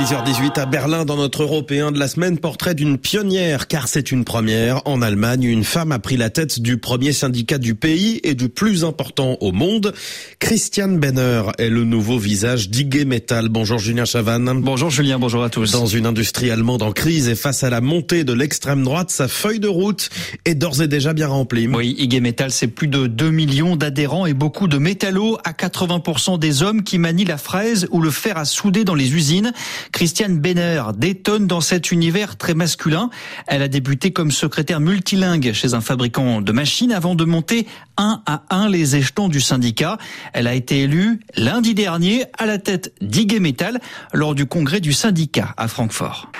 6h18 à Berlin dans notre européen de la semaine, portrait d'une pionnière, car c'est une première. En Allemagne, une femme a pris la tête du premier syndicat du pays et du plus important au monde. Christiane Benner est le nouveau visage d'Ig Metal. Bonjour Julien Chavannes. Bonjour Julien, bonjour à tous. Dans une industrie allemande en crise et face à la montée de l'extrême droite, sa feuille de route est d'ores et déjà bien remplie. Oui, IG Metal, c'est plus de 2 millions d'adhérents et beaucoup de métallos à 80% des hommes qui manient la fraise ou le fer à souder dans les usines. Christiane Benner détonne dans cet univers très masculin. Elle a débuté comme secrétaire multilingue chez un fabricant de machines avant de monter un à un les échelons du syndicat. Elle a été élue lundi dernier à la tête d'Ig Metal lors du congrès du syndicat à Francfort.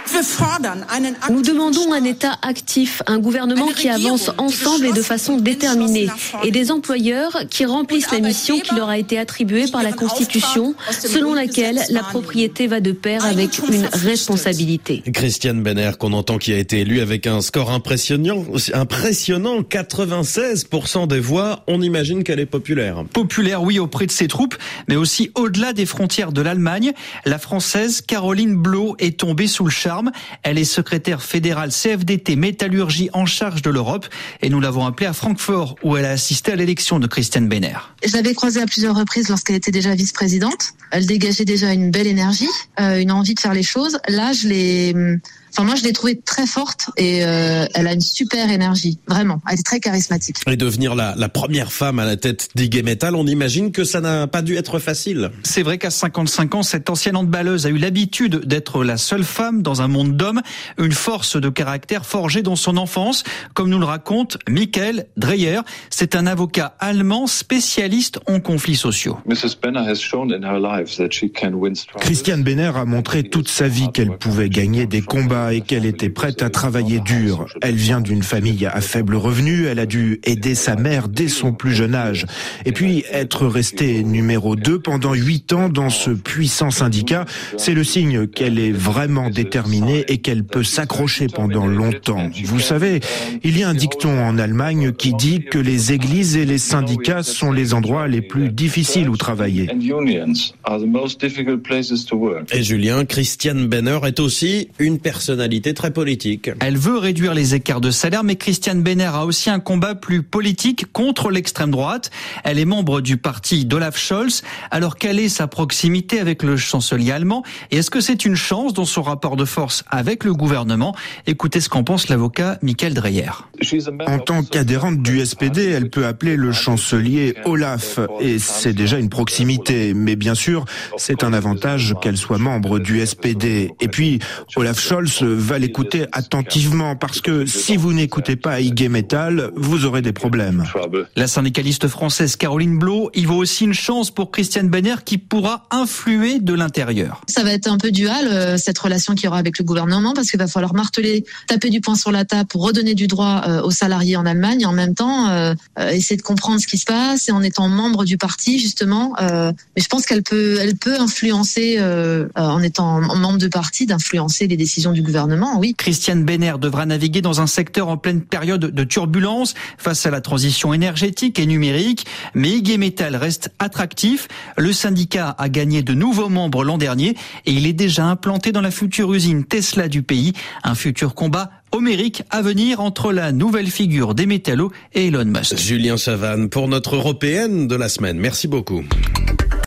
Nous demandons un État actif, un gouvernement qui avance ensemble et de façon déterminée, et des employeurs qui remplissent la mission qui leur a été attribuée par la Constitution, selon laquelle la propriété va de pair avec une responsabilité. Christiane Benner, qu'on entend qui a été élue avec un score impressionnant, impressionnant, 96% des voix, on imagine qu'elle est populaire. Populaire, oui, auprès de ses troupes, mais aussi au-delà des frontières de l'Allemagne. La française Caroline Blo est tombée sous le charme. Elle est secrétaire fédérale CFDT Métallurgie en charge de l'Europe et nous l'avons appelée à Francfort où elle a assisté à l'élection de Christiane Benner. Je l'avais croisée à plusieurs reprises lorsqu'elle était déjà vice-présidente. Elle dégageait déjà une belle énergie, euh, une envie de faire les choses. Là, je l'ai Enfin, moi, je l'ai trouvée très forte et euh, elle a une super énergie, vraiment. Elle est très charismatique. Et devenir la, la première femme à la tête d'Ig Metal, on imagine que ça n'a pas dû être facile. C'est vrai qu'à 55 ans, cette ancienne handballeuse a eu l'habitude d'être la seule femme dans un monde d'hommes, une force de caractère forgée dans son enfance, comme nous le raconte Michael Dreyer. C'est un avocat allemand spécialiste en conflits sociaux. Christiane Benner a montré toute sa vie qu'elle pouvait gagner des combats et qu'elle était prête à travailler dur. Elle vient d'une famille à faible revenu, elle a dû aider sa mère dès son plus jeune âge. Et puis être restée numéro 2 pendant huit ans dans ce puissant syndicat, c'est le signe qu'elle est vraiment déterminée et qu'elle peut s'accrocher pendant longtemps. Vous savez, il y a un dicton en Allemagne qui dit que les églises et les syndicats sont les endroits les plus difficiles où travailler. Et Julien, Christiane Benner est aussi une personne personnalité très politique. Elle veut réduire les écarts de salaire, mais Christiane Benner a aussi un combat plus politique contre l'extrême droite. Elle est membre du parti d'Olaf Scholz. Alors quelle est sa proximité avec le chancelier allemand? Et est-ce que c'est une chance dans son rapport de force avec le gouvernement? Écoutez ce qu'en pense l'avocat Michael Dreyer. En tant qu'adhérente du SPD, elle peut appeler le chancelier Olaf, et c'est déjà une proximité. Mais bien sûr, c'est un avantage qu'elle soit membre du SPD. Et puis, Olaf Scholz va l'écouter attentivement parce que si vous n'écoutez pas Ig Metal, vous aurez des problèmes. La syndicaliste française Caroline Blo y vaut aussi une chance pour Christiane Benner qui pourra influer de l'intérieur. Ça va être un peu dual euh, cette relation qu'il y aura avec le gouvernement parce qu'il va falloir marteler, taper du poing sur la table pour redonner du droit euh, aux salariés en Allemagne et en même temps euh, essayer de comprendre ce qui se passe et en étant membre du parti justement. mais je pense qu'elle peut, elle peut influencer en étant membre de parti, d'influencer les décisions du gouvernement gouvernement, oui. Christiane Benner devra naviguer dans un secteur en pleine période de turbulence face à la transition énergétique et numérique, mais IG Metal reste attractif. Le syndicat a gagné de nouveaux membres l'an dernier et il est déjà implanté dans la future usine Tesla du pays, un futur combat homérique à venir entre la nouvelle figure des métallos et Elon Musk. Julien Chavanne pour notre européenne de la semaine. Merci beaucoup.